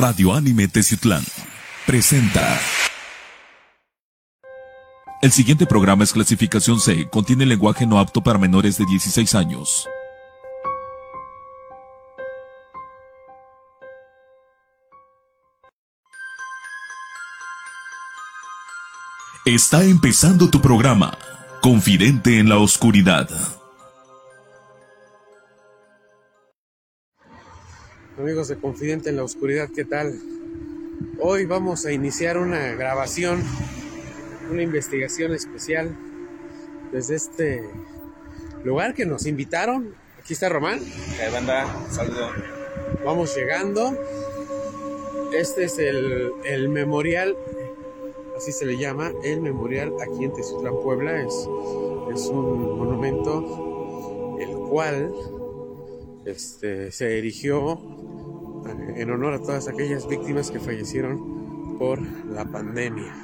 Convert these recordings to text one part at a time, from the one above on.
Radio Anime Teciutlán presenta. El siguiente programa es clasificación C, contiene lenguaje no apto para menores de 16 años. Está empezando tu programa, Confidente en la Oscuridad. Amigos de Confidente en la Oscuridad, ¿qué tal? Hoy vamos a iniciar una grabación, una investigación especial desde este lugar que nos invitaron. Aquí está Román. ¿Qué banda? Saludo. Vamos llegando. Este es el, el memorial, así se le llama, el memorial aquí en Tezutlán, Puebla. Es, es un monumento el cual este, se erigió en honor a todas aquellas víctimas que fallecieron por la pandemia.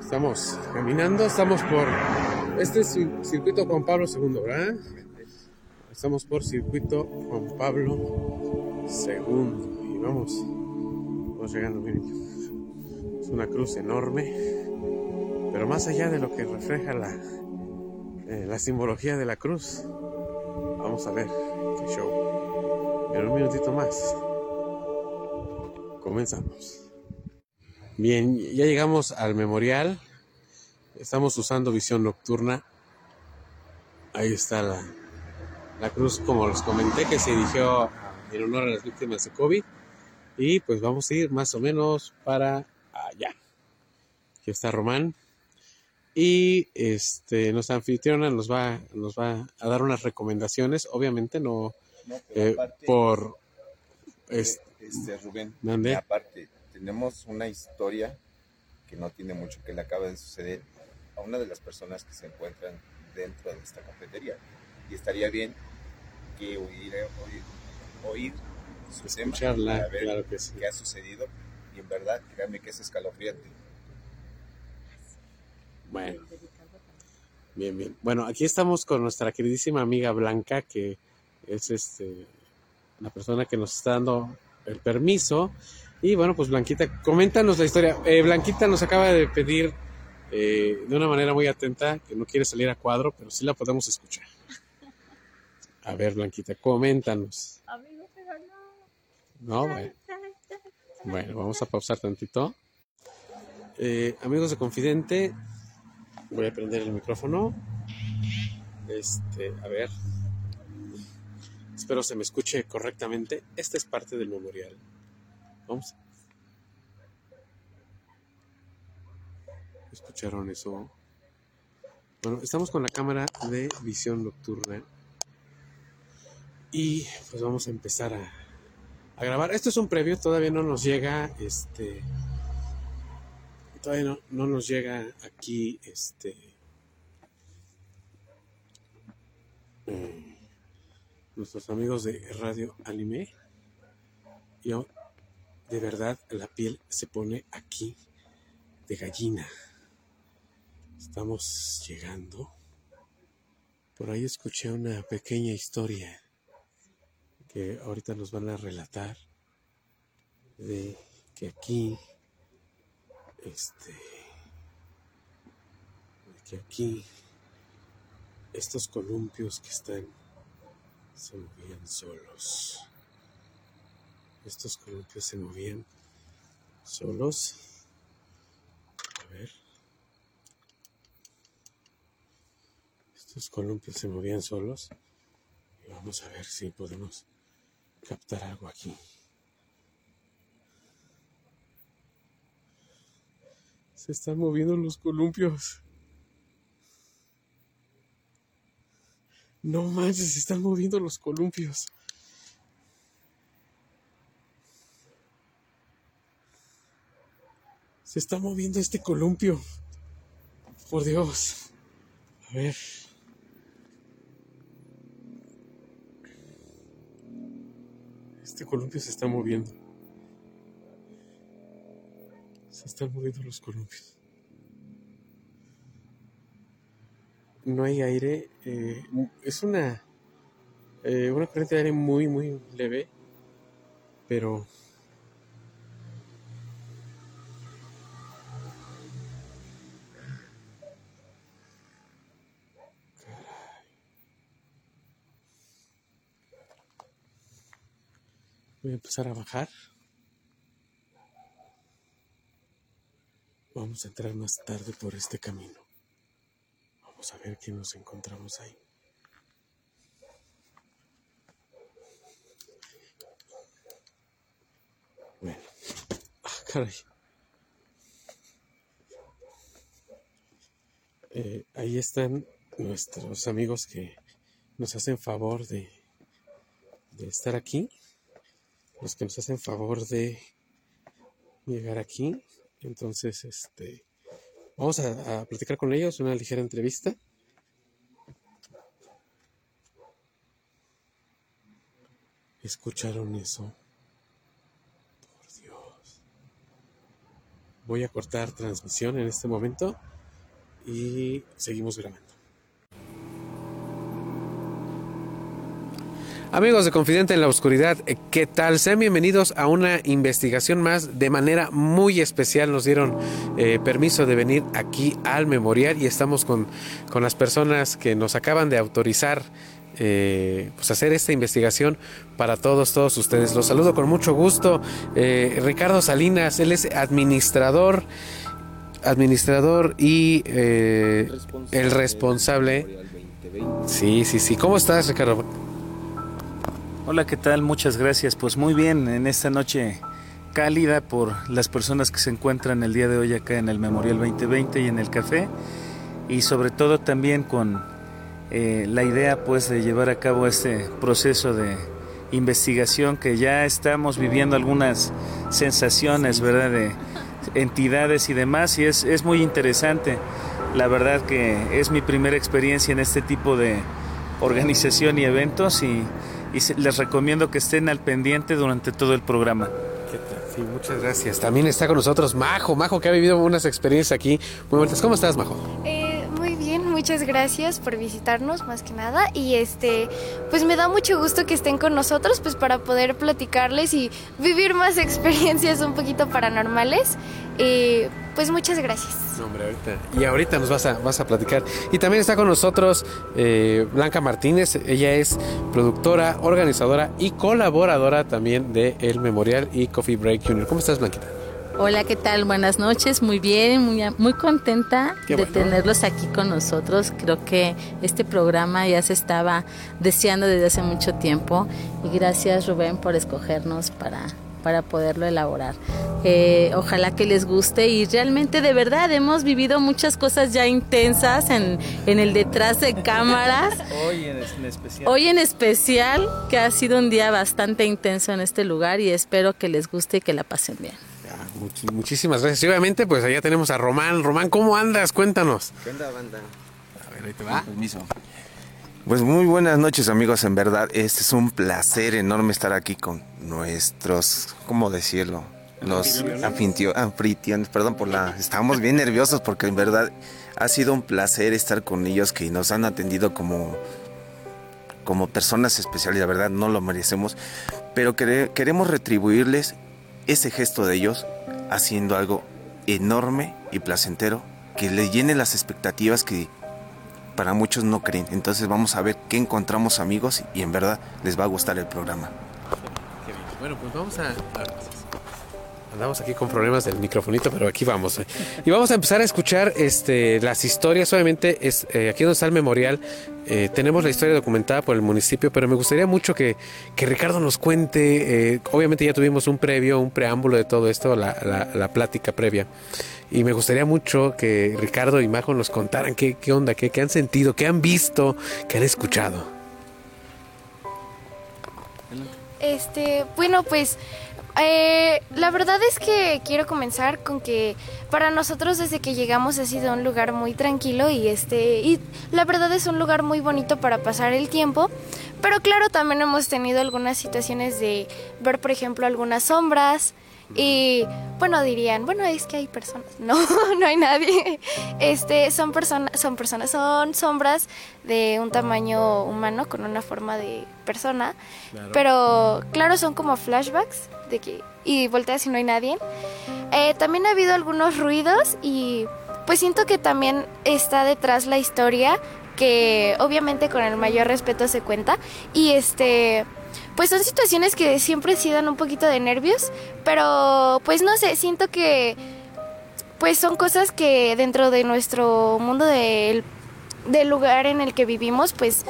Estamos caminando, estamos por este circuito Juan Pablo II, ¿verdad? Estamos por circuito Juan Pablo II y vamos, vamos llegando, miren. Es una cruz enorme, pero más allá de lo que refleja la, eh, simbología de la cruz, vamos a ver qué show. En un minutito más. Comenzamos. Bien, ya llegamos al memorial. Estamos usando visión nocturna. Ahí está la, la cruz, como les comenté, que se erigió en honor a las víctimas de COVID. Y pues vamos a ir más o menos para allá. Aquí está Román. Y este, nuestra anfitriona nos va, nos va a dar unas recomendaciones. Obviamente no, eh, por... es- este, Rubén, ¿Mande? aparte, tenemos una historia que no tiene mucho que le acaba de suceder a una de las personas que se encuentran dentro de esta cafetería. Y estaría bien que oír, oír, oír su escucharla, para ver claro que sí. qué ha sucedido. Y en verdad, créanme que es escalofriante. Bueno. Bien, bien. Bueno, aquí estamos con nuestra queridísima amiga Blanca, que es este la persona que nos está dando el permiso. Y bueno, pues Blanquita, coméntanos la historia. Eh, Blanquita nos acaba de pedir eh, de una manera muy atenta que no quiere salir a cuadro, pero sí la podemos escuchar. A ver, Blanquita, coméntanos. Amigo, pero no. No, bueno. Bueno, vamos a pausar tantito. Eh, amigos de Confidente, voy a prender el micrófono. Este, a ver. Espero se me escuche correctamente. Esta es parte del memorial. Vamos. ¿Escucharon eso? Bueno, estamos con la cámara de visión nocturna. Y pues vamos a empezar a, grabar. Esto es un previo, todavía no nos llega, este, todavía no, no nos llega aquí, este, nuestros amigos de Radio Anime. Yo, de verdad, la piel se pone aquí de gallina. Estamos llegando. Por ahí escuché una pequeña historia que ahorita nos van a relatar de que aquí este de que aquí estos columpios que están se movían solos estos columpios se movían solos a ver estos columpios se movían solos y vamos a ver si podemos captar algo aquí. Se están moviendo los columpios. No manches, se están moviendo los columpios. Se está moviendo este columpio. Por Dios. A ver. Este columpio se está moviendo. Se están moviendo los columpios. no hay aire. Eh, es una, eh, una corriente de aire muy, muy leve, pero... Voy a empezar a bajar. Vamos a entrar más tarde por este camino. Vamos a ver qué nos encontramos ahí. Bueno. Ah, caray. Eh, ahí están nuestros amigos que nos hacen favor de, de estar aquí. Los que nos hacen favor de llegar aquí. Entonces, este, vamos a, platicar con ellos, una ligera entrevista. ¿Escucharon eso? Por Dios. Voy a cortar transmisión en este momento y seguimos grabando. Amigos de Confidente en la Oscuridad, eh, ¿qué tal? Sean bienvenidos a una investigación más de manera muy especial. Nos dieron eh, permiso de venir aquí al memorial y estamos con, con las personas que nos acaban de autorizar eh, pues hacer esta investigación para todos, todos ustedes. Los saludo con mucho gusto. Eh, Ricardo Salinas, él es administrador, administrador y eh, el responsable. Sí, sí, sí. ¿Cómo estás, Ricardo? Hola, ¿qué tal? Muchas gracias. Pues muy bien, en esta noche cálida por las personas que se encuentran el día de hoy acá en el Memorial 2020 y en el café y sobre todo también con eh, la idea pues de llevar a cabo este proceso de investigación que ya estamos viviendo algunas sensaciones, ¿verdad? De entidades y demás y es, es muy interesante. La verdad que es mi primera experiencia en este tipo de organización y eventos y, y se- les recomiendo que estén al pendiente durante todo el programa. ¿Qué tal? Sí, muchas gracias. También está con nosotros Majo, Majo que ha vivido unas experiencias aquí muy bonitas. ¿Cómo estás, Majo? Eh, muy bien, muchas gracias por visitarnos más que nada y este pues me da mucho gusto que estén con nosotros pues para poder platicarles y vivir más experiencias un poquito paranormales. Eh, pues muchas gracias. No, hombre, ahorita. Y ahorita nos vas a, vas a platicar. Y también está con nosotros eh, Blanca Martínez. Ella es productora, organizadora y colaboradora también de El Memorial y Coffee Break Junior. ¿Cómo estás, Blanquita? Hola, ¿qué tal? Buenas noches, muy bien, muy, muy contenta Qué de bueno. tenerlos aquí con nosotros. Creo que este programa ya se estaba deseando desde hace mucho tiempo y gracias Rubén por escogernos para, para poderlo elaborar. Eh, ojalá que les guste y realmente de verdad hemos vivido muchas cosas ya intensas en, en el detrás de cámaras. Hoy en, especial. Hoy en especial, que ha sido un día bastante intenso en este lugar y espero que les guste y que la pasen bien. Ya, much- muchísimas gracias. Y obviamente, pues allá tenemos a Román. Román, ¿cómo andas? Cuéntanos. ¿Qué onda, banda? A ver, ahí te va. Permiso. Pues muy buenas noches amigos, en verdad este es un placer enorme estar aquí con nuestros, ¿cómo decirlo? Los anfitriones, perdón por la... Estamos bien nerviosos porque en verdad ha sido un placer estar con ellos que nos han atendido como, como personas especiales, la verdad no lo merecemos, pero quere- queremos retribuirles ese gesto de ellos haciendo algo enorme y placentero que le llene las expectativas que para muchos no creen. Entonces vamos a ver qué encontramos amigos y en verdad les va a gustar el programa. Bueno, pues vamos a... Andamos aquí con problemas del microfonito, pero aquí vamos. eh. Y vamos a empezar a escuchar este, las historias. Obviamente, es, eh, aquí donde está el memorial, eh, tenemos la historia documentada por el municipio, pero me gustaría mucho que, que Ricardo nos cuente. obviamente ya tuvimos un previo, un preámbulo de todo esto, la, la- la plática previa. Y me gustaría mucho que Ricardo y Majo nos contaran qué, qué onda, qué, qué han sentido, qué han visto, qué han escuchado. Este, bueno, pues eh, la verdad es que quiero comenzar con que para nosotros desde que llegamos ha sido un lugar muy tranquilo y este y la verdad es un lugar muy bonito para pasar el tiempo. Pero claro, también hemos tenido algunas situaciones de ver, por ejemplo, algunas sombras y bueno, dirían, bueno, es que hay personas. No, no hay nadie. Este, son personas, son personas, son sombras de un tamaño humano con una forma de persona. Pero claro, son como flashbacks de que y volteas y no hay nadie. Eh, también ha habido algunos ruidos y pues siento que también está detrás la historia que obviamente con el mayor respeto se cuenta y este pues son situaciones que siempre sí dan un poquito de nervios, pero pues no sé, siento que pues son cosas que dentro de nuestro mundo del, del lugar en el que vivimos, pues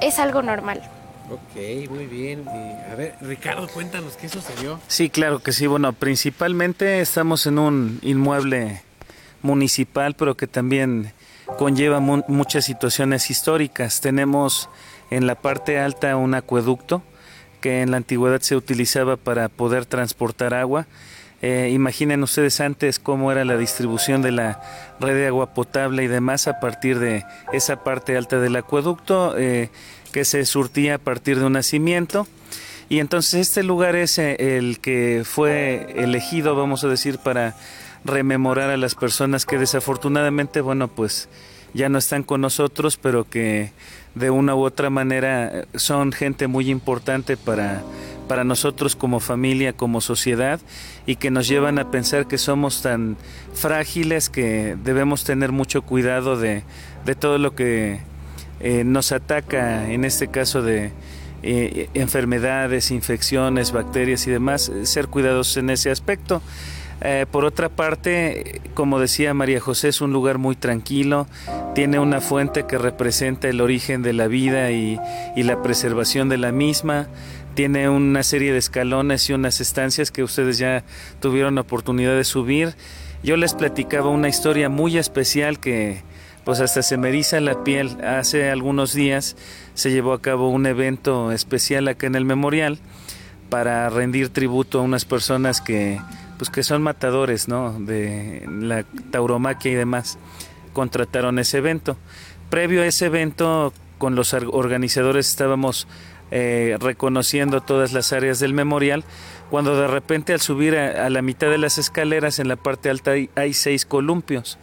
es algo normal. Ok, muy bien. a ver, Ricardo, cuéntanos qué sucedió. Sí, claro que sí. Bueno, principalmente estamos en un inmueble municipal, pero que también conlleva muchas situaciones históricas. Tenemos en la parte alta un acueducto que en la antigüedad se utilizaba para poder transportar agua. Eh, imaginen ustedes antes cómo era la distribución de la red de agua potable y demás a partir de esa parte alta del acueducto. Eh, que se surtía a partir de un nacimiento. Y entonces este lugar es eh, el que fue elegido, vamos a decir, para rememorar a las personas que desafortunadamente, bueno, pues ya no están con nosotros, pero que de una u otra manera eh, son gente muy importante para, para nosotros como familia, como sociedad, y que nos llevan a pensar que somos tan frágiles que debemos tener mucho cuidado de, de todo lo que eh, nos ataca en este caso de eh, enfermedades, infecciones, bacterias y demás, ser cuidadosos en ese aspecto. Eh, por otra parte, como decía María José, es un lugar muy tranquilo, tiene una fuente que representa el origen de la vida y, y la preservación de la misma, tiene una serie de escalones y unas estancias que ustedes ya tuvieron oportunidad de subir. Yo les platicaba una historia muy especial que, pues hasta se me eriza la piel. Hace algunos días se llevó a cabo un evento especial acá en el memorial para rendir tributo a unas personas que pues que son matadores, ¿no? de la tauromaquia y demás. Contrataron ese evento. Previo a ese evento con los organizadores estábamos eh, reconociendo todas las áreas del memorial, cuando de repente al subir a, la mitad de las escaleras en la parte alta hay seis columpios.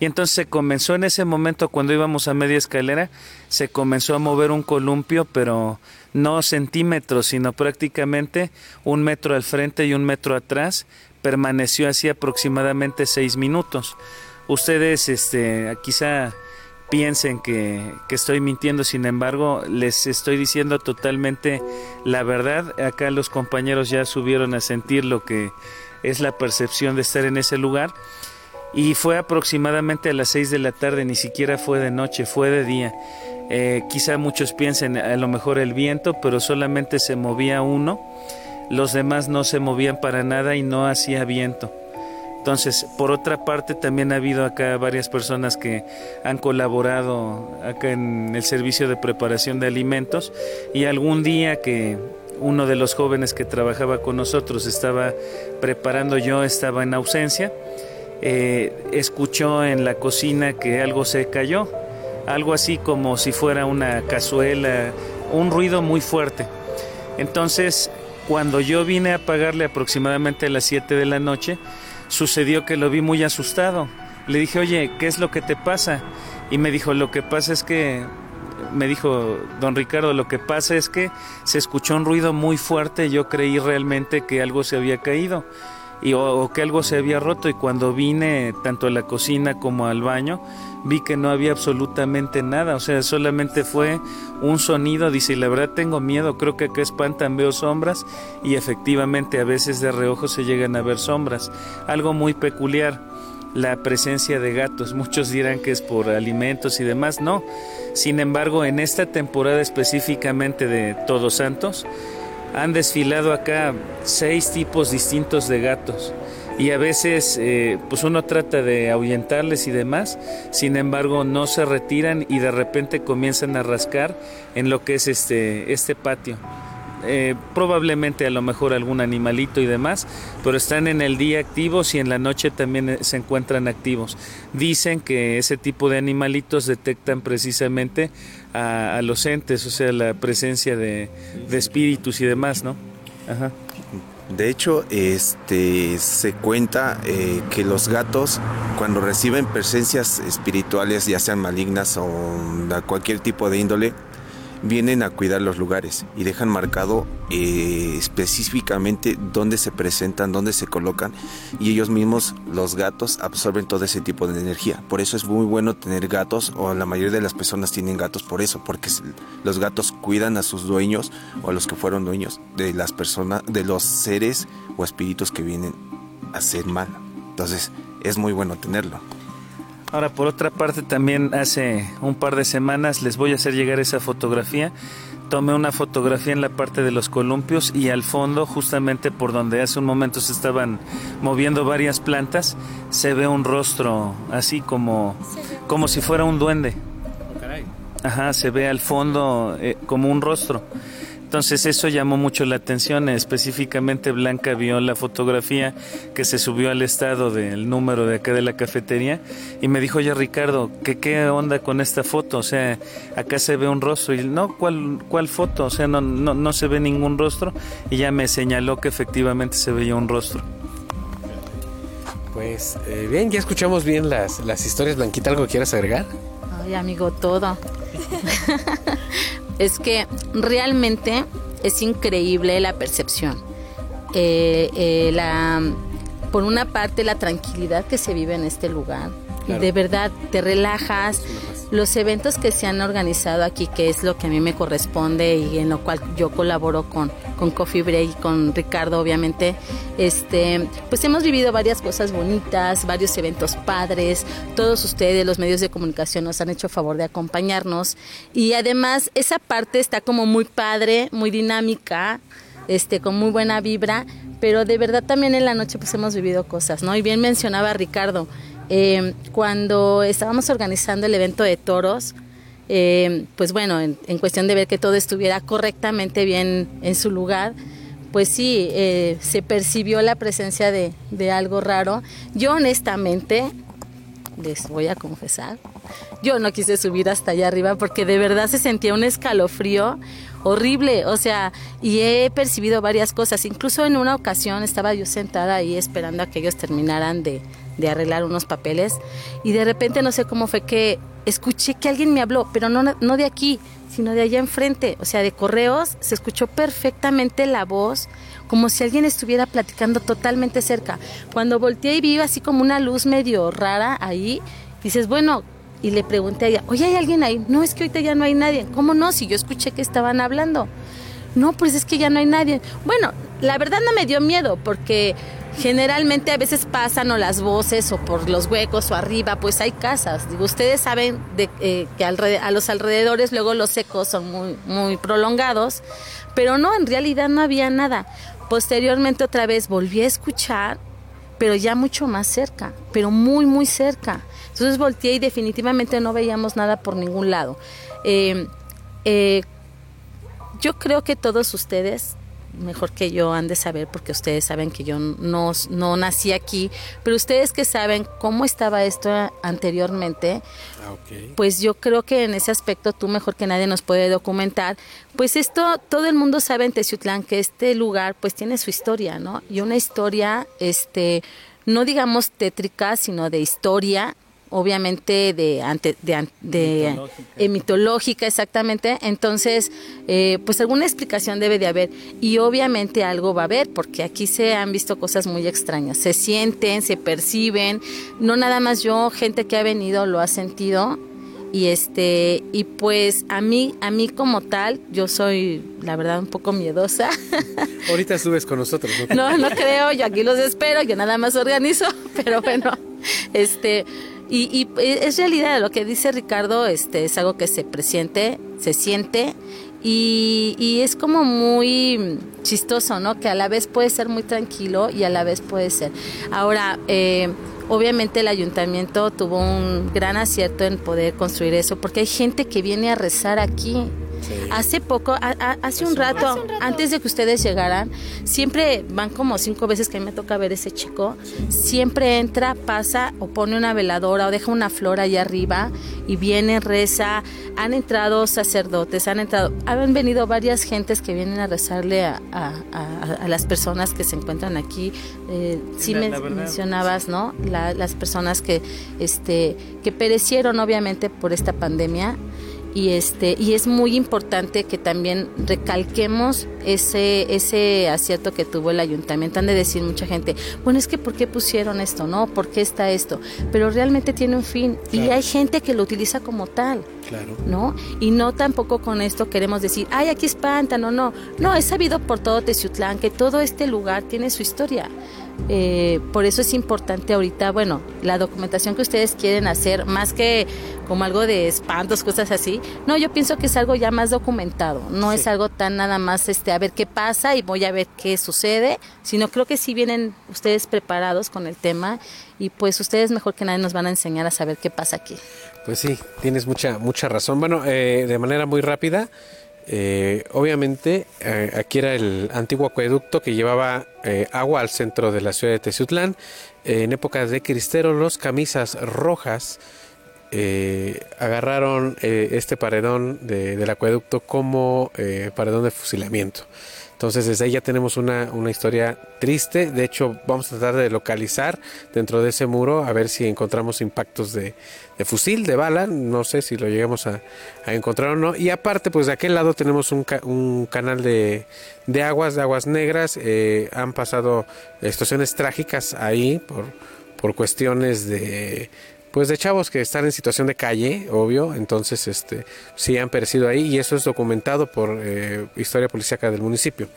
Y entonces se comenzó en ese momento, cuando íbamos a media escalera, se comenzó a mover un columpio, pero no centímetros, sino prácticamente un metro al frente y un metro atrás. Permaneció así aproximadamente seis minutos. Ustedes, este, quizá piensen que, que, estoy mintiendo, sin embargo, les estoy diciendo totalmente la verdad. Acá los compañeros ya subieron a sentir lo que es la percepción de estar en ese lugar y fue aproximadamente a las 6 de la tarde, ni siquiera fue de noche, fue de día. Eh, quizá muchos piensen a lo mejor el viento, pero solamente se movía uno, los demás no se movían para nada y no hacía viento. Entonces, por otra parte, también ha habido acá varias personas que han colaborado acá en el servicio de preparación de alimentos y algún día que uno de los jóvenes que trabajaba con nosotros estaba preparando yo, estaba en ausencia, eh, escuchó en la cocina que algo se cayó, algo así como si fuera una cazuela, un ruido muy fuerte. Entonces, cuando yo vine a pagarle aproximadamente a las 7 de la noche, sucedió que lo vi muy asustado. Le dije, oye, ¿qué es lo que te pasa? Y me dijo, lo que pasa es que, me dijo don Ricardo, lo que pasa es que se escuchó un ruido muy fuerte, yo creí realmente que algo se había caído y, o, que algo se había roto. Y cuando vine tanto a la cocina como al baño vi que no había absolutamente nada, o sea, solamente fue un sonido, dice, la verdad tengo miedo, creo que acá espantan, veo sombras y efectivamente a veces de reojo se llegan a ver sombras, algo muy peculiar, la presencia de gatos, muchos dirán que es por alimentos y demás, no, sin embargo en esta temporada específicamente de Todos Santos, han desfilado acá seis tipos distintos de gatos y a veces eh, pues uno trata de ahuyentarles y demás, sin embargo no se retiran y de repente comienzan a rascar en lo que es este, este patio. Eh, probablemente a lo mejor algún animalito y demás, pero están en el día activos y en la noche también eh, se encuentran activos. Dicen que ese tipo de animalitos detectan precisamente a, los entes, o sea, la presencia de, espíritus y demás, ¿no? De hecho, este se cuenta eh, que los gatos, cuando reciben presencias espirituales, ya sean malignas o cualquier tipo de índole, vienen a cuidar los lugares y dejan marcado eh, específicamente dónde se presentan, dónde se colocan y ellos mismos, los gatos, absorben todo ese tipo de energía. Por eso es muy bueno tener gatos o la mayoría de las personas tienen gatos por eso, porque los gatos cuidan a sus dueños o a los que fueron dueños de las personas, de los seres o espíritus que vienen a hacer mal. Entonces es muy bueno tenerlo. Ahora, por otra parte, también hace un par de semanas les voy a hacer llegar esa fotografía. Tomé una fotografía en la parte de los columpios y al fondo, justamente por donde hace un momento se estaban moviendo varias plantas, se ve un rostro así como, como si fuera un duende. Ajá, se ve al fondo eh, como un rostro. Entonces eso llamó mucho la atención, específicamente Blanca vio la fotografía que se subió al estado del número de acá de la cafetería y me dijo, ya Ricardo, ¿qué, ¿qué onda con esta foto? O sea, acá se ve un rostro y no, ¿cuál, cuál foto? O sea, no, no, no se ve ningún rostro y ya me señaló que efectivamente se veía un rostro. Pues eh, bien, ya escuchamos bien las, las historias. Blanquita, ¿algo quieras agregar? Ay, amigo, todo. es que realmente es increíble la percepción. Eh, eh, la, por una parte, la tranquilidad que se vive en este lugar. De verdad, te relajas. Los eventos que se han organizado aquí, que es lo que a mí me corresponde y en lo cual yo colaboro con, con Coffee Break y con Ricardo, obviamente, este, pues hemos vivido varias cosas bonitas, varios eventos padres. Todos ustedes, los medios de comunicación, nos han hecho favor de acompañarnos. Y además, esa parte está como muy padre, muy dinámica, este, con muy buena vibra. Pero de verdad también en la noche pues hemos vivido cosas, ¿no? Y bien mencionaba Ricardo, eh, cuando estábamos organizando el evento de toros, eh, pues bueno, en, cuestión de ver que todo estuviera correctamente bien en su lugar, pues sí, eh, se percibió la presencia de, de algo raro. Yo honestamente, les voy a confesar, yo no quise subir hasta allá arriba porque de verdad se sentía un escalofrío horrible, o sea, y he percibido varias cosas. Incluso en una ocasión estaba yo sentada ahí esperando a que ellos terminaran de, de arreglar unos papeles y de repente no sé cómo fue que escuché que alguien me habló, pero no, no de aquí, sino de allá enfrente, o sea, de correos, se escuchó perfectamente la voz, como si alguien estuviera platicando totalmente cerca. Cuando volteé y vi así como una luz medio rara ahí, dices, bueno, y le pregunté a ella, oye, ¿hay alguien ahí? No, es que ahorita ya no hay nadie. ¿Cómo no? Si yo escuché que estaban hablando. No, pues es que ya no hay nadie. Bueno, la verdad no me dio miedo porque generalmente a veces pasan o las voces o por los huecos o arriba, pues hay casas. Digo, ustedes saben de, eh, que a los alrededores luego los ecos son muy, muy prolongados, pero no, en realidad no había nada. Posteriormente otra vez volví a escuchar, pero ya mucho más cerca, pero muy, muy cerca. Entonces volteé y definitivamente no veíamos nada por ningún lado. Eh, eh, yo creo que todos ustedes mejor que yo han de saber porque ustedes saben que yo no, no nací aquí, pero ustedes que saben cómo estaba esto anteriormente, ah, pues yo creo que en ese aspecto tú mejor que nadie nos puede documentar, pues esto todo el mundo sabe en Teciutlán que este lugar pues tiene su historia, ¿no? Y una historia, este, no digamos tétrica, sino de historia obviamente de, ante, de, de eh, mitológica. exactamente. Entonces, eh, pues alguna explicación debe de haber y obviamente algo va a haber porque aquí se han visto cosas muy extrañas. Se sienten, se perciben. No nada más yo, gente que ha venido lo ha sentido y este y pues a mí a mí como tal yo soy la verdad un poco miedosa ahorita subes con nosotros ¿no? no no creo yo aquí los espero yo nada más organizo pero bueno este y, es realidad, lo que dice Ricardo este, es algo que se presiente, se siente y, es como muy chistoso, ¿no? Que a la vez puede ser muy tranquilo y a la vez puede ser. Ahora, eh, obviamente el ayuntamiento tuvo un gran acierto en poder construir eso porque hay gente que viene a rezar aquí Hace poco, hace, un rato, antes de que ustedes llegaran, siempre van como cinco veces que a mí me toca ver ese chico, siempre entra, pasa o pone una veladora o deja una flor allá arriba y viene, reza. Han entrado sacerdotes, han entrado, han venido varias gentes que vienen a rezarle a, las personas que se encuentran aquí. Eh, sí me mencionabas, ¿no? las personas que, este, que perecieron obviamente por esta pandemia y este y es muy importante que también recalquemos ese ese acierto que tuvo el ayuntamiento han de decir mucha gente bueno es que por qué pusieron esto no por qué está esto pero realmente tiene un fin y hay gente que lo utiliza como tal Claro. ¿no? Y no tampoco con esto queremos decir, ay, aquí espantan, no, no. No, es sabido por todo Teciutlán que todo este lugar tiene su historia. Eh, por eso es importante ahorita, bueno, la documentación que ustedes quieren hacer, más que como algo de espantos, cosas así. No, yo pienso que es algo ya más documentado. No es algo tan nada más, este, a ver qué pasa y voy a ver qué sucede, sino creo que sí vienen ustedes preparados con el tema y pues ustedes mejor que nadie nos van a enseñar a saber qué pasa aquí. Pues sí, tienes mucha, mucha razón. Bueno, eh, de manera muy rápida, eh, obviamente eh, aquí era el antiguo acueducto que llevaba eh, agua al centro de la ciudad de Teciutlán. en épocas de Cristero, los camisas rojas eh, agarraron eh, este paredón de- del acueducto como eh, paredón de fusilamiento. Entonces desde ahí ya tenemos una, una historia triste. De hecho, vamos a tratar de localizar dentro de ese muro a ver si encontramos impactos de, fusil, de bala. No sé si lo llegamos a, a encontrar o no. Y aparte, pues de aquel lado tenemos un, ca- un canal de, de aguas, de aguas negras. Eh, han pasado situaciones trágicas ahí por, por cuestiones de pues de chavos que están en situación de calle, obvio, entonces este sí han perecido ahí y eso es documentado por eh, historia policíaca del municipio.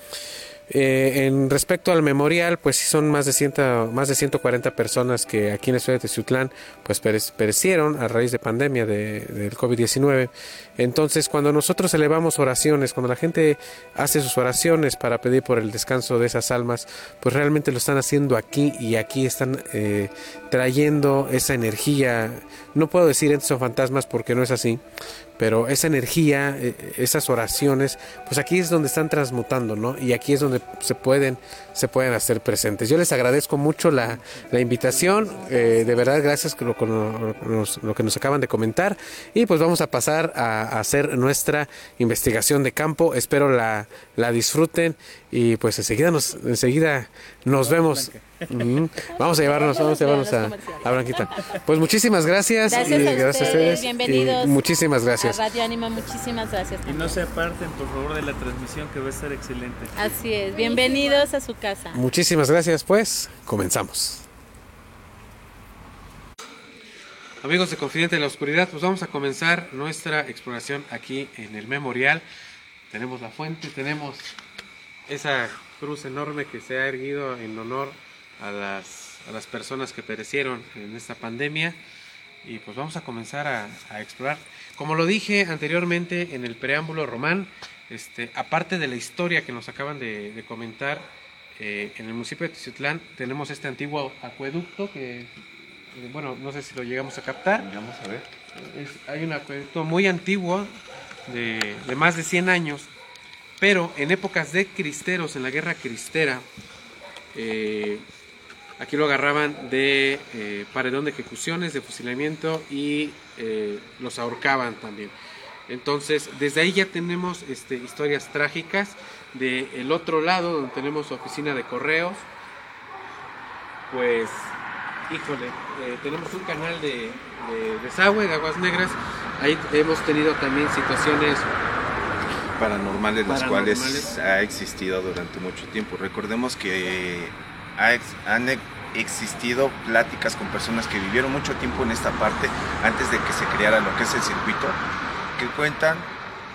Eh, en respecto al memorial, pues sí son más de, 100, más de 140 personas que aquí en la ciudad de Teciutlán pues perec- perecieron a raíz de pandemia de- del COVID-19. Entonces, cuando nosotros elevamos oraciones, cuando la gente hace sus oraciones para pedir por el descanso de esas almas, pues realmente lo están haciendo aquí y aquí están eh, trayendo esa energía. No puedo decir entes o fantasmas porque no es así, pero esa energía, eh, esas oraciones, pues aquí es donde están transmutando, ¿no? Y aquí es donde se pueden, se pueden hacer presentes. Yo les agradezco mucho la, invitación, eh, de verdad, gracias por lo que nos acaban de comentar. Y pues vamos a pasar a, a hacer nuestra investigación de campo. Espero la, la disfruten y pues enseguida nos, enseguida nos vemos. Vamos a llevarnos, vamos a llevarnos a, a Blanquita. Pues muchísimas gracias. Gracias y a gracias a ustedes, bienvenidos. Y muchísimas gracias. A Radio Anima, muchísimas gracias. Y no se aparten, por favor, de la transmisión que va a estar excelente. Así es, bienvenidos a su casa. Muchísimas gracias, pues comenzamos. Amigos de Confidente de la Oscuridad, pues vamos a comenzar nuestra exploración aquí en el memorial. Tenemos la fuente, tenemos esa cruz enorme que se ha erguido en honor a las, a las personas que perecieron en esta pandemia. Y pues vamos a comenzar a, a explorar. Como lo dije anteriormente en el preámbulo román, este, aparte de la historia que nos acaban de, de comentar, eh, en el municipio de Teciutlán tenemos este antiguo acueducto que, eh, bueno, no sé si lo llegamos a captar. Vamos a ver. Es- hay un acueducto muy antiguo, de, de más de 100 años, pero en épocas de cristeros, en la guerra cristera, eh, aquí lo agarraban de eh, paredón de ejecuciones, de fusilamiento y eh, los ahorcaban también. Entonces, desde ahí ya tenemos este, historias trágicas. Del otro lado, donde tenemos oficina de correos, pues, híjole, tenemos un canal de, de desagüe de aguas negras. Ahí hemos tenido también situaciones paranormales, las Paranormales. cuales ha existido durante mucho tiempo. Recordemos que han e- existido pláticas con personas que vivieron mucho tiempo en esta parte antes de que se creara lo que es el circuito, que cuentan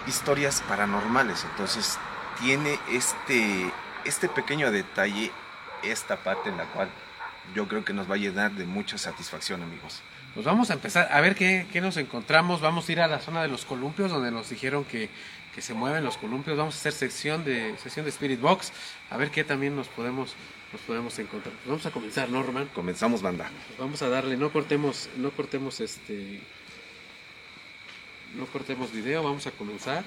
historias paranormales. Entonces tiene este, este pequeño detalle, esta parte en la cual yo creo que nos va a llenar de mucha satisfacción, amigos. Pues vamos a empezar a ver qué, qué nos encontramos. Vamos a ir a la zona de los columpios donde nos dijeron que, que se mueven los columpios. Vamos a hacer sección de sesión de Spirit Box. A ver qué también nos podemos nos podemos encontrar. Pues vamos a comenzar, ¿no, Román? Comenzamos, banda. Vamos a darle, no cortemos, no cortemos este no cortemos video, vamos a comenzar.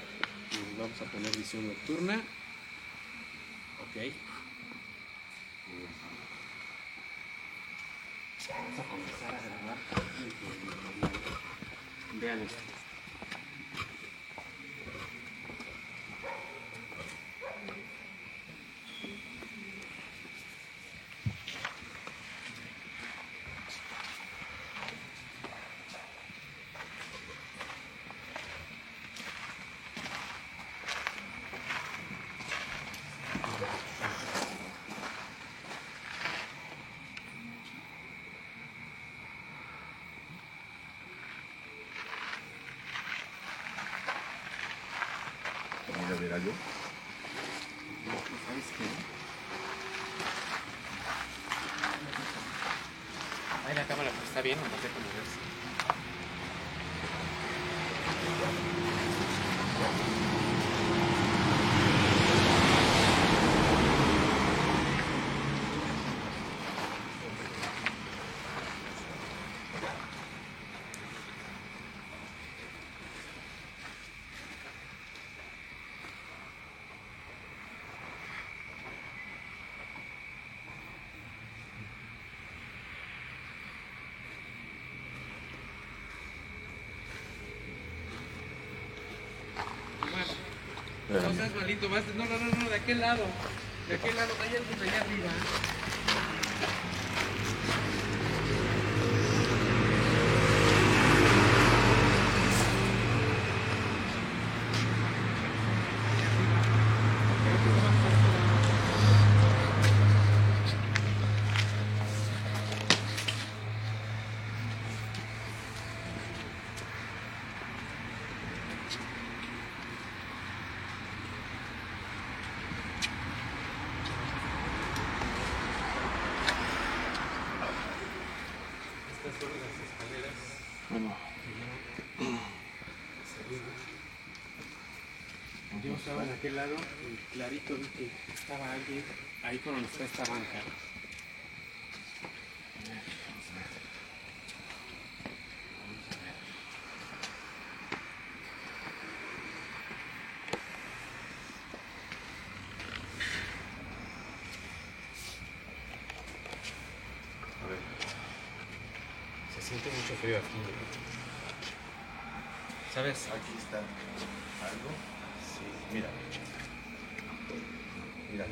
Vamos a poner visión nocturna. Ok. Vamos a comenzar a grabar. Vean esto. Bien, No seas malito, vas. No, no, no, no, de aquel lado. De aquel lado, alguien allá arriba. Estas son las escaleras. Bueno, Yo estaba en aquel lado y clarito vi que estaba alguien ahí por donde está esta banca. a ver. Se siente mucho frío aquí. ¿Sabes? Aquí está algo. Sí, mira. Mira. Sí,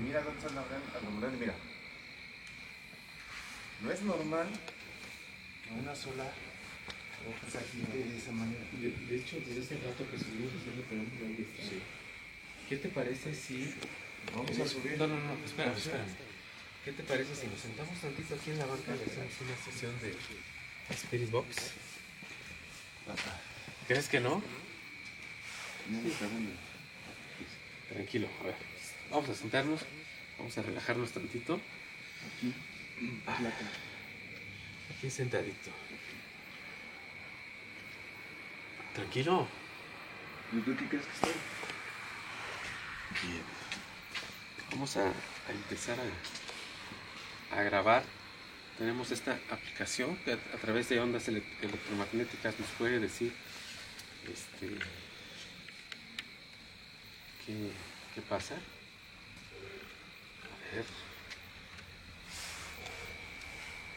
Mira dónde está la alumbrando, mira. No es normal que una sola hoja se agite de esa manera. De, de hecho, desde hace rato que subimos hacerle preguntas dónde está. ¿Qué te parece si... Vamos a subir. No, no, no, espera, espera. ¿Qué te parece si nos sentamos tantito aquí en la banca y hacemos una sesión de Spirit Box? ¿Crees que no? Tranquilo, a ver. Vamos a sentarnos, vamos a relajarnos tantito. Aquí sentadito. Tranquilo. ¿Y tú qué crees que estoy? Bien. Vamos a, a empezar a, a grabar. Tenemos esta aplicación que a, a través de ondas ele- electromagnéticas nos puede decir este, qué, qué pasa. A ver.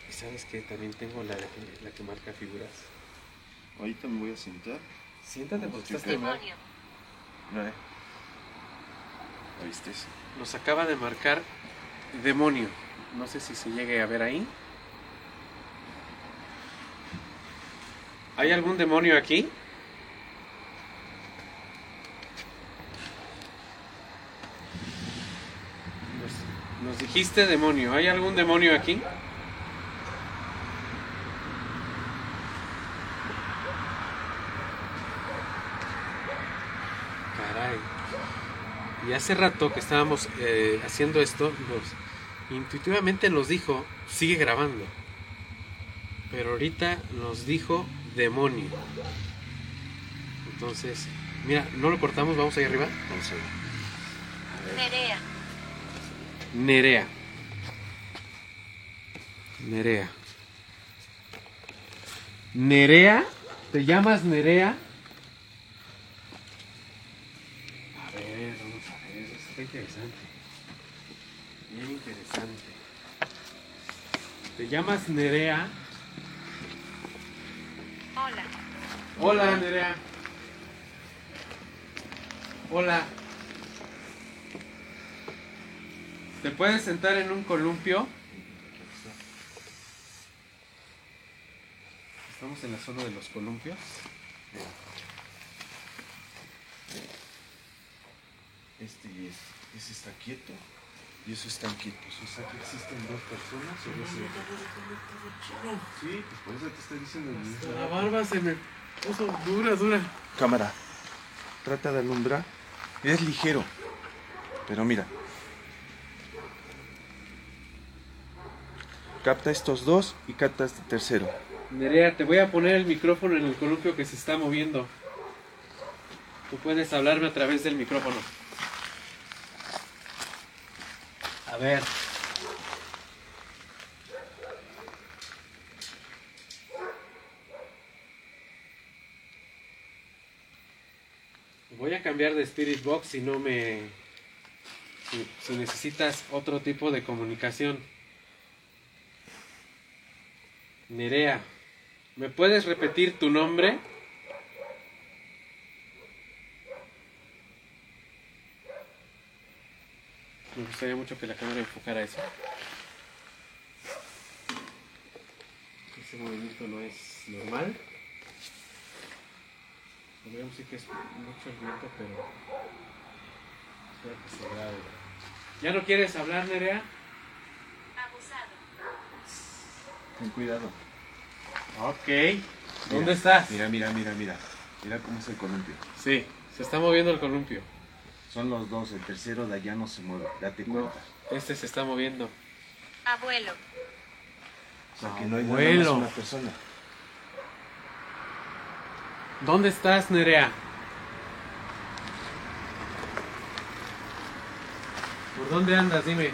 ¿Y sabes que También tengo la, de- la que marca figuras. Ahorita me voy a sentar. Siéntate porque estás temblando. Vale. ¿Oíste? Nos acaba de marcar demonio. No sé si se llegue a ver ahí. ¿Hay algún demonio aquí? Nos, nos dijiste demonio. ¿Hay algún demonio aquí? Caray. Y hace rato que estábamos eh, haciendo esto, nos, intuitivamente nos dijo, sigue grabando. Pero ahorita nos dijo demonio. Entonces, mira, no lo cortamos, vamos ahí arriba. Vamos a ver. Nerea. Nerea. Nerea. Nerea. ¿Te llamas Nerea? A ver, vamos a ver. Eso está interesante. Bien interesante. ¿Te llamas Nerea? Hola. Hola, Nerea. Hola. ¿Te puedes sentar en un columpio? Estamos en la zona de los columpios. Este y este. Ese está quieto y esos están quietos. O sea que existen dos personas o dos Sí, pues por eso te estoy diciendo. La barba se me puso dura, dura. Cámara. trata de alumbrar. Es ligero. Pero mira. Capta estos dos y capta este tercero. Nerea, te voy a poner el micrófono en el columpio que se está moviendo. Tú puedes hablarme a través del micrófono. A ver. Voy a cambiar de Spirit Box si no me... Si, si necesitas otro tipo de comunicación. Nerea, ¿me puedes repetir tu nombre? Me gustaría mucho que la cámara enfocara eso. Ese movimiento no es normal. Podríamos decir que es mucho el viento, pero espero que se grabe. ¿Ya no quieres hablar, Nerea? Ten cuidado. Ok. ¿Dónde estás? Mira, mira, mira, mira. Mira cómo es el columpio. Sí, se está moviendo el columpio. Son los dos. El tercero de allá no se mueve. Date No, cuenta. este se está moviendo. Abuelo. O sea que no hay nada Abuelo. más una persona. ¿Dónde estás, Nerea? ¿Por dónde andas? Dime.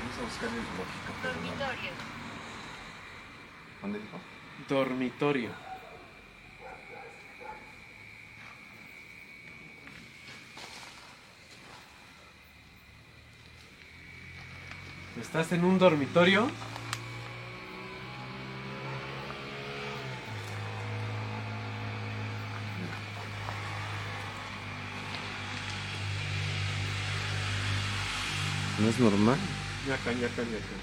Vamos a buscarle lógica. pero no. Dormitorio. ¿Dónde dijo? Dormitorio. ¿Estás en un dormitorio? No es normal. Ya acá, ya acá, ya acá.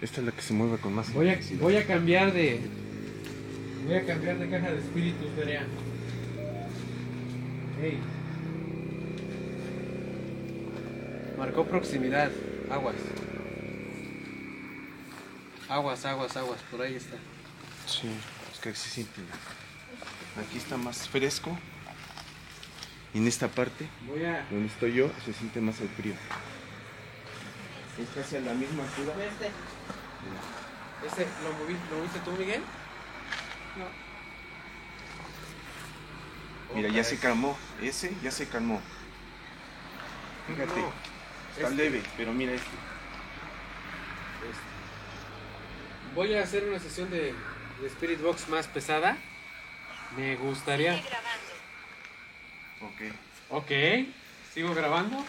Esta es la que se mueve con más Voy a, intensidad. voy a cambiar de. Voy a cambiar de caja de espíritus, Nerea. Hey. Marcó proximidad. Aguas. Aguas, aguas, aguas. Por ahí está. Sí, es que se siente. Aquí está más fresco. Y en esta parte, Voy a. donde estoy yo, se siente más el frío. Es casi a la misma altura. Este. ¿Este lo, moví, lo moviste tú, Miguel? Mira, ya se calmó. Ese ya se calmó. Fíjate, No, está este. leve, pero mira este. Voy a hacer una sesión de, de Spirit Box más pesada. Me gustaría. Sigue grabando. Ok. Ok. ¿Sigo grabando? No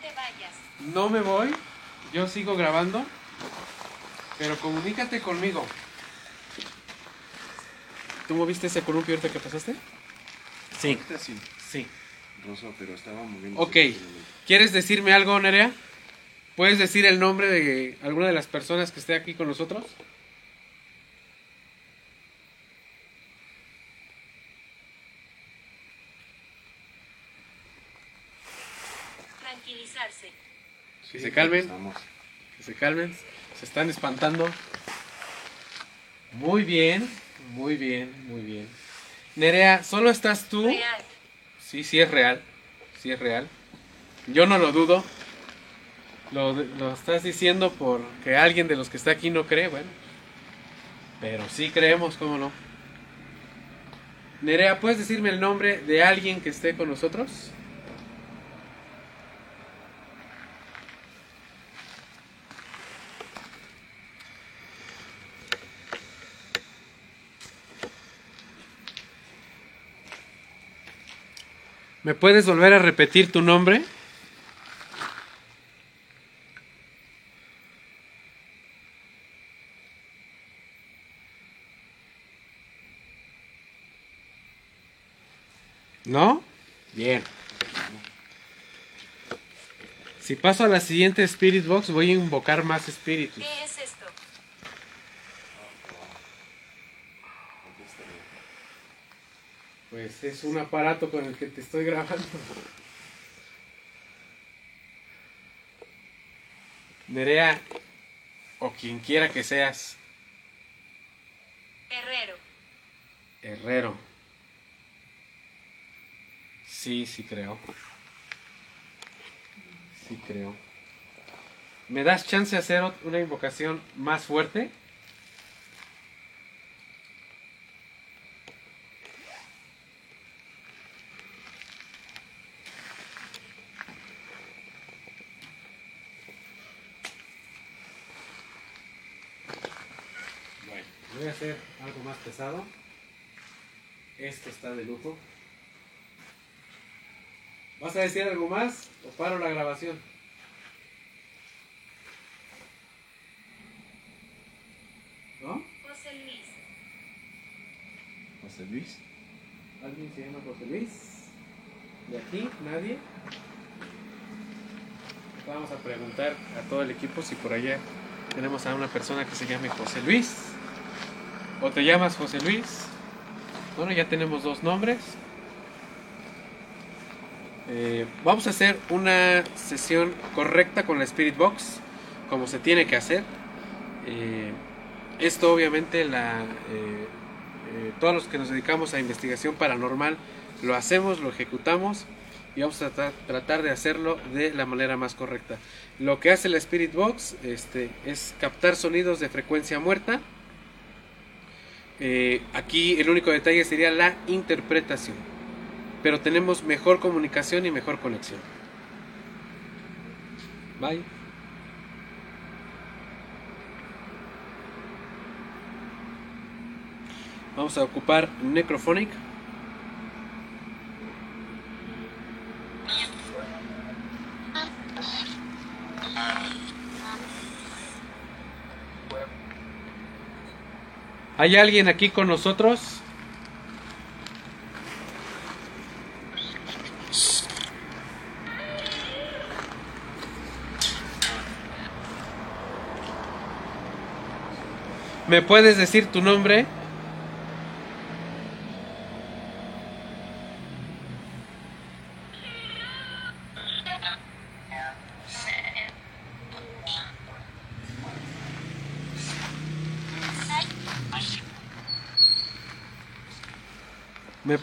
te vayas. No me voy. Yo sigo grabando. Pero comunícate conmigo. ¿Tú moviste ese columpio ahorita que pasaste? Sí, Sí. Rosa, pero estaba moviendo. Ok. ¿Quieres decirme algo, Nerea? ¿Puedes decir el nombre de alguna de las personas que esté aquí con nosotros? Tranquilizarse. Que se calmen. Estamos. Que se calmen. Se están espantando. Muy bien. Muy bien, muy bien. Nerea, ¿solo estás tú? Real. Sí, sí es real. Sí es real. Yo no lo dudo. Lo, estás diciendo porque alguien de los que está aquí no cree, bueno. Pero sí creemos, ¿cómo no? Nerea, ¿puedes decirme el nombre de alguien que esté con nosotros? ¿Me puedes volver a repetir tu nombre? ¿No? Bien. Si paso a la siguiente Spirit Box, voy a invocar más espíritus. ¿Qué es esto? Pues es un aparato con el que te estoy grabando. Nerea, o quien quiera que seas, Herrero. Herrero. Sí, sí creo. Sí creo. ¿Me das chance de hacer una invocación más fuerte? Bueno, voy a hacer algo más pesado. Esto está de lujo. ¿Vas a decir algo más o paro la grabación? ¿No? José Luis. José Luis. ¿Alguien se llama José Luis? ¿De aquí? ¿Nadie? Vamos a preguntar a todo el equipo si por allá tenemos a una persona que se llame José Luis. ¿O te llamas José Luis? Bueno, ya tenemos dos nombres. Eh, vamos a hacer una sesión correcta con la Spirit Box, como se tiene que hacer. Eh, esto obviamente la, eh, todos los que nos dedicamos a investigación paranormal lo hacemos, lo ejecutamos y vamos a tratar de hacerlo de la manera más correcta. Lo que hace la Spirit Box este, es captar sonidos de frecuencia muerta. Eh, aquí el único detalle sería la interpretación, pero tenemos mejor comunicación y mejor conexión. Bye. Vamos a ocupar Necrophonic. ¿Hay alguien aquí con nosotros? ¿Me puedes decir tu nombre?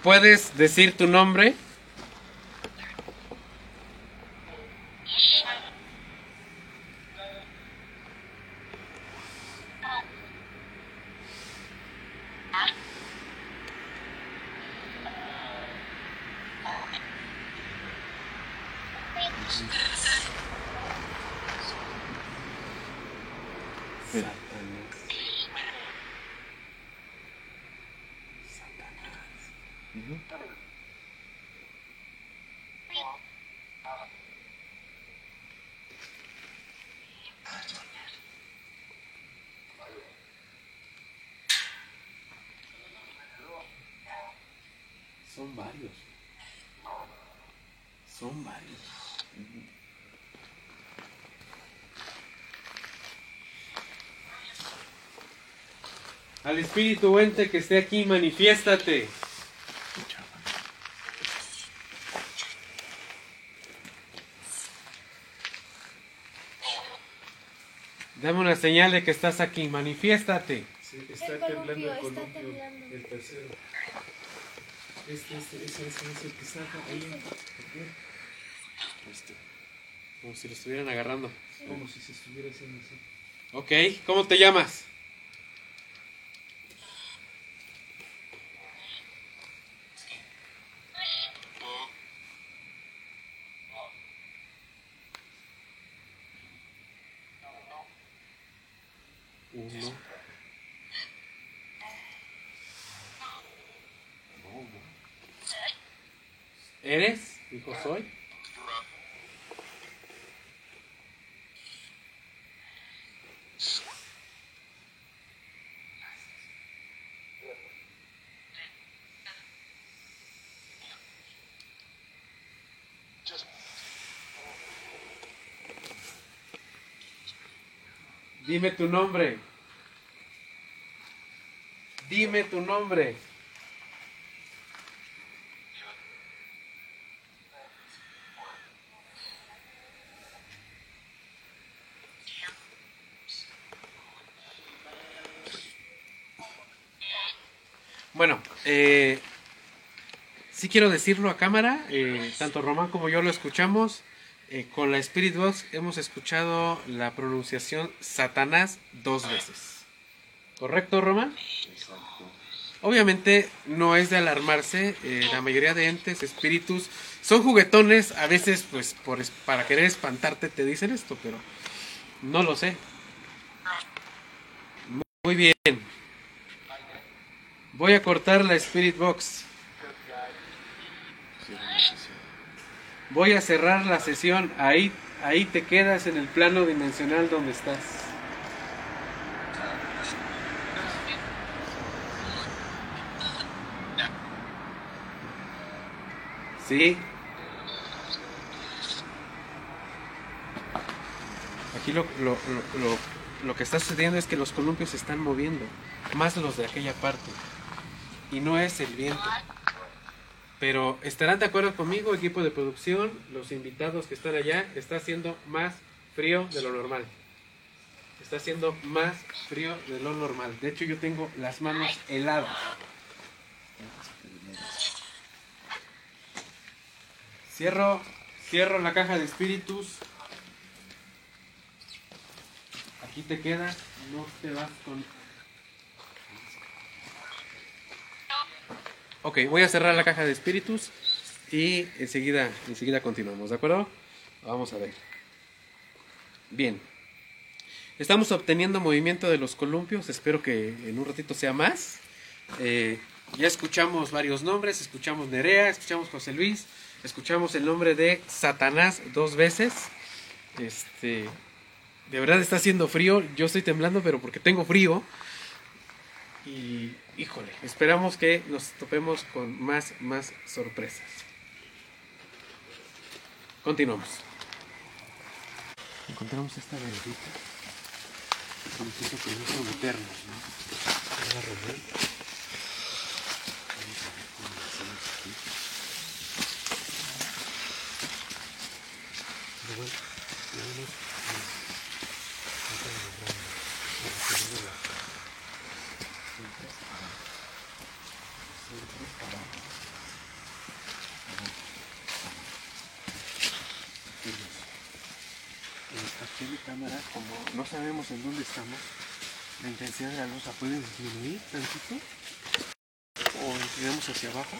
Puedes decir tu nombre? Son varios. Son varios. Al espíritu ente que esté aquí, manifiéstate. Dame una señal de que estás aquí, manifiéstate. está temblando el columpio, el tercero. Este, este, ese, ese, ese que está ahí. Este. Como si lo estuvieran agarrando. Como si se estuviera haciendo así. Ok, ¿cómo te llamas? Uno. ¿Eres? Dijo soy. Dime tu nombre. Dime tu nombre. Bueno, eh, sí quiero decirlo a cámara, eh, tanto Román como yo lo escuchamos. Eh, con la Spirit Box hemos escuchado la pronunciación Satanás dos veces. ¿Correcto, Román? Obviamente no es de alarmarse, eh, la mayoría de entes, espíritus, son juguetones, a veces pues por, para querer espantarte te dicen esto, pero no lo sé. Muy bien. Voy a cortar la Spirit Box. Voy a cerrar la sesión. Ahí, ahí te quedas en el plano dimensional donde estás. Sí. Aquí lo, lo, lo, lo, lo que está sucediendo es que los columpios se están moviendo, más los de aquella parte. Y no es el viento. Pero estarán de acuerdo conmigo, equipo de producción, los invitados que están allá, está haciendo más frío de lo normal. Está haciendo más frío de lo normal. De hecho, yo tengo las manos heladas. Cierro, cierro la caja de espíritus. Aquí te quedas, no te vas con... Ok, voy a cerrar la caja de espíritus y enseguida, enseguida continuamos, ¿de acuerdo? Vamos a ver. Bien. Estamos obteniendo movimiento de los columpios, espero que en un ratito sea más. Eh, ya escuchamos varios nombres, escuchamos Nerea, escuchamos José Luis, escuchamos el nombre de Satanás dos veces. Este, de verdad está haciendo frío, yo estoy temblando, pero porque tengo frío. Y híjole, esperamos que nos topemos con más, más sorpresas. Continuamos. Encontramos esta bendita. Nos hizo permiso meternos, ¿no? Hola, Román. Vamos a ver cómo lo hacemos aquí. Pero bueno, nada más, eh, trata de lograr el sonido de la- siempre para- siempre para- Irnos. En esta como no sabemos en dónde estamos, la intensidad de la luz la puede disminuir tantito o inclinamos hacia abajo.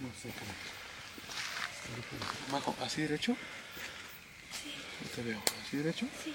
No sé cómo. Majo, ¿así derecho? Sí. No te veo. ¿Así derecho? Sí.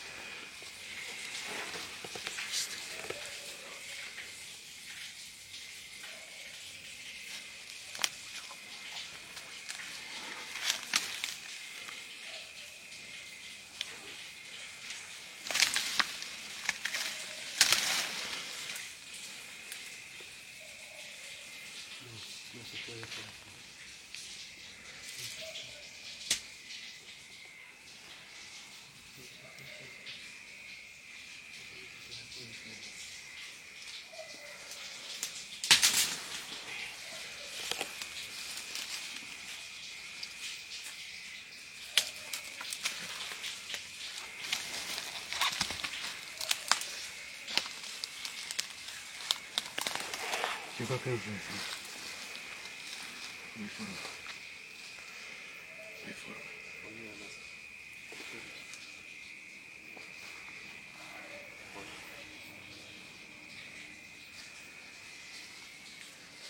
Yo creo que no puede ser. No hay forma. No hay forma. Ponle nada más.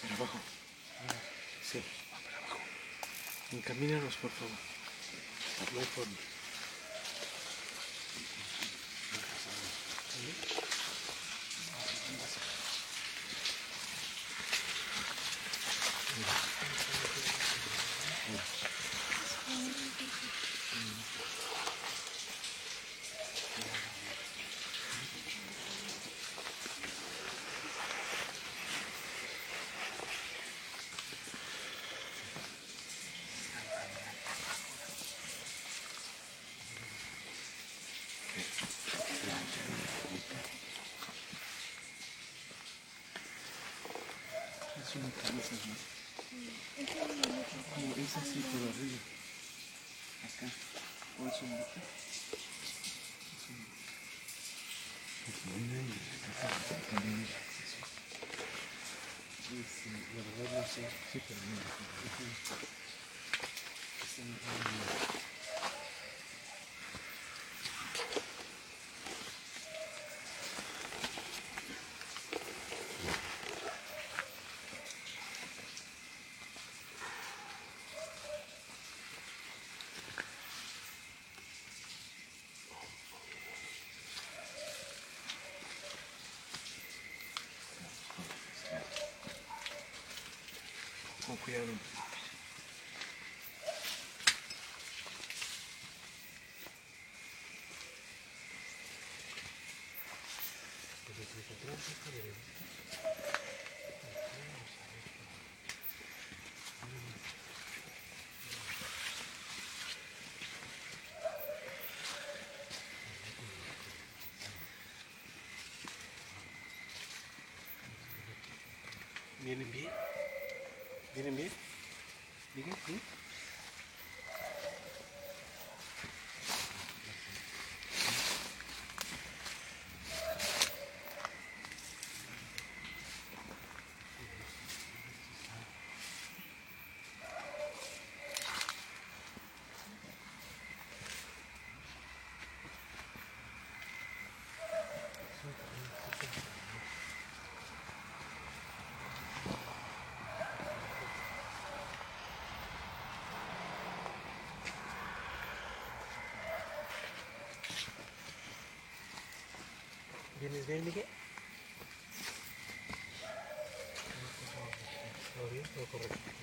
Para abajo. Sí, para abajo. Encamínanos, por favor. No hay forma. Como es así por arriba. Acá. O es un. La verdad no sé. Sí, pero. Con cuidado. ¿Vienen bien? ¿Vienen bien? ¿Vienen bien? ¿Vienes bien, Miguel? ¿Todo bien? ¿Todo correcto? Vamos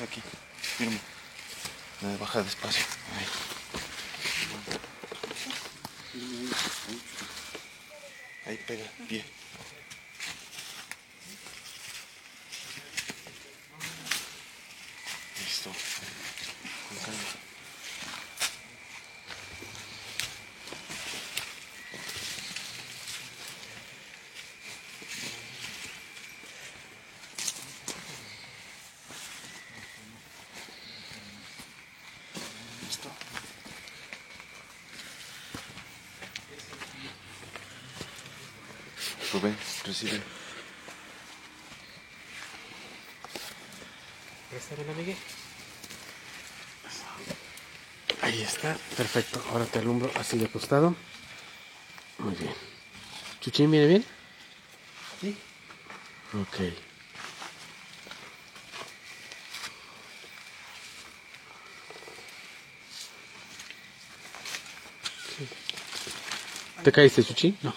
Aquí. Firme. Baja despacio. Ahí. Ahí pega, pie. Préstamela, Miguel. Ahí está, perfecto. Ahora te alumbro así de costado. Muy bien. ¿Chuchín viene bien? Sí. Ok. ¿Te caíste, Chuchín? No.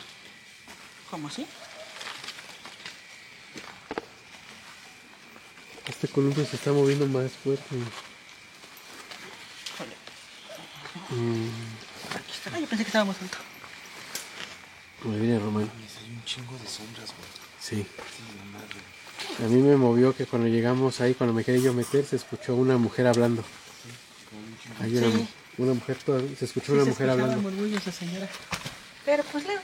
¿Cómo así? Este columpio se está moviendo más fuerte. Mm, Aquí está. Ay, yo pensé que estaba más alto. me viene Román. Salió un chingo de sombras, güey. Sí. Sí, la madre. A mí me movió que cuando llegamos ahí, cuando me quería yo meter, se escuchó una mujer hablando. Hay una, Sí. una mujer, toda- se escuchó Sí, una se mujer hablando. murmullo esa señora. Pero pues Leo.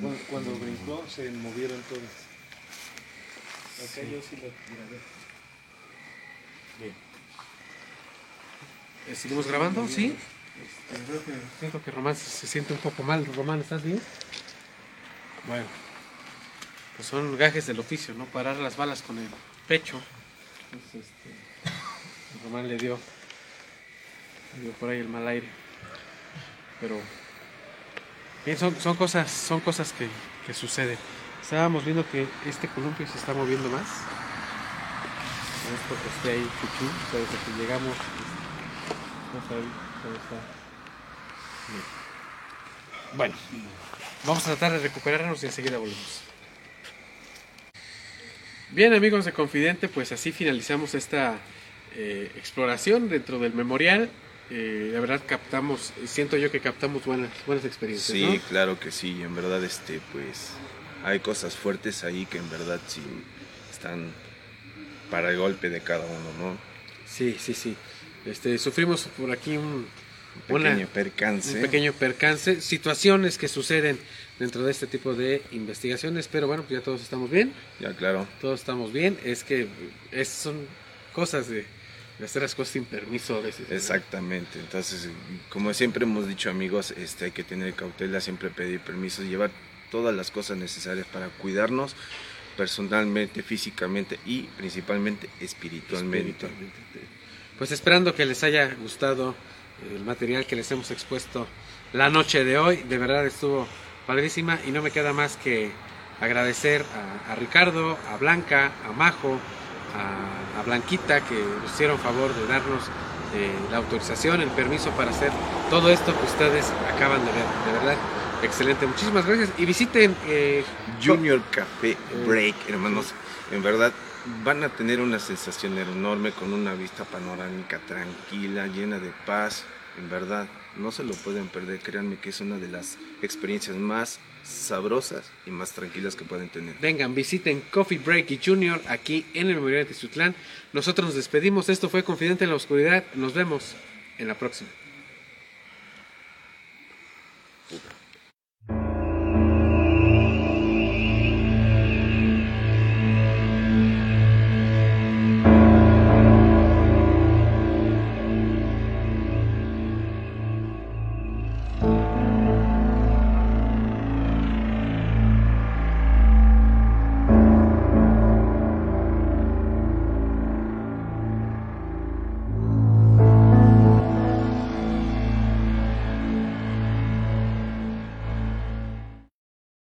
Cuando, cuando brincó se movieron todas. Acá yo sí lo grabé. Eh, ¿Seguimos grabando? Sí. Creo que siento que Román se, siente un poco mal. Román, ¿estás bien? Bueno. Pues son gajes del oficio, ¿no? Parar las balas con el pecho. Entonces, este, Román le dio, le dio por ahí el mal aire. Pero bien, son, son cosas, son cosas que, que suceden. Estábamos viendo que este columpio se está moviendo más. Es porque esté ahí pero desde que llegamos Vamos a ver cómo está. Bien. Bueno, vamos a tratar de recuperarnos y enseguida volvemos. Bien amigos de Confidente, pues así finalizamos esta eh, exploración dentro del memorial. Eh, la verdad captamos, siento yo que captamos buenas, buenas experiencias. Sí, ¿no? claro que sí. En verdad, este, pues, hay cosas fuertes ahí que en verdad sí están para el golpe de cada uno, ¿no? Sí, sí, sí. Este, sufrimos por aquí un, Un una- pequeño percance. un pequeño percance, situaciones que suceden dentro de este tipo de investigaciones, pero bueno, pues ya todos estamos bien, Ya, claro. todos estamos bien, es que es, son cosas de, de hacer las cosas sin permiso a veces. Exactamente. Entonces, como siempre hemos dicho, amigos, este, hay que tener cautela, siempre pedir permisos, llevar todas las cosas necesarias para cuidarnos personalmente, físicamente y principalmente espiritualmente. Espiritualmente. Pues esperando que les haya gustado el material que les hemos expuesto la noche de hoy, de verdad estuvo padrísima y no me queda más que agradecer a, a Ricardo, a Blanca, a Majo, a, a Blanquita que nos hicieron favor de darnos eh, la autorización, el permiso para hacer todo esto que ustedes acaban de ver. De verdad, excelente. Muchísimas gracias y visiten eh, Junior Café Break, hermanos. En verdad, van a tener una sensación enorme con una vista panorámica tranquila, llena de paz. En verdad, no se lo pueden perder. Créanme que es una de las experiencias más sabrosas y más tranquilas que pueden tener. Vengan, visiten Coffee Break y Junior aquí en el Memorial de Tizutlán. Nosotros nos despedimos. Esto fue Confidente en la Oscuridad. Nos vemos en la próxima. Puta.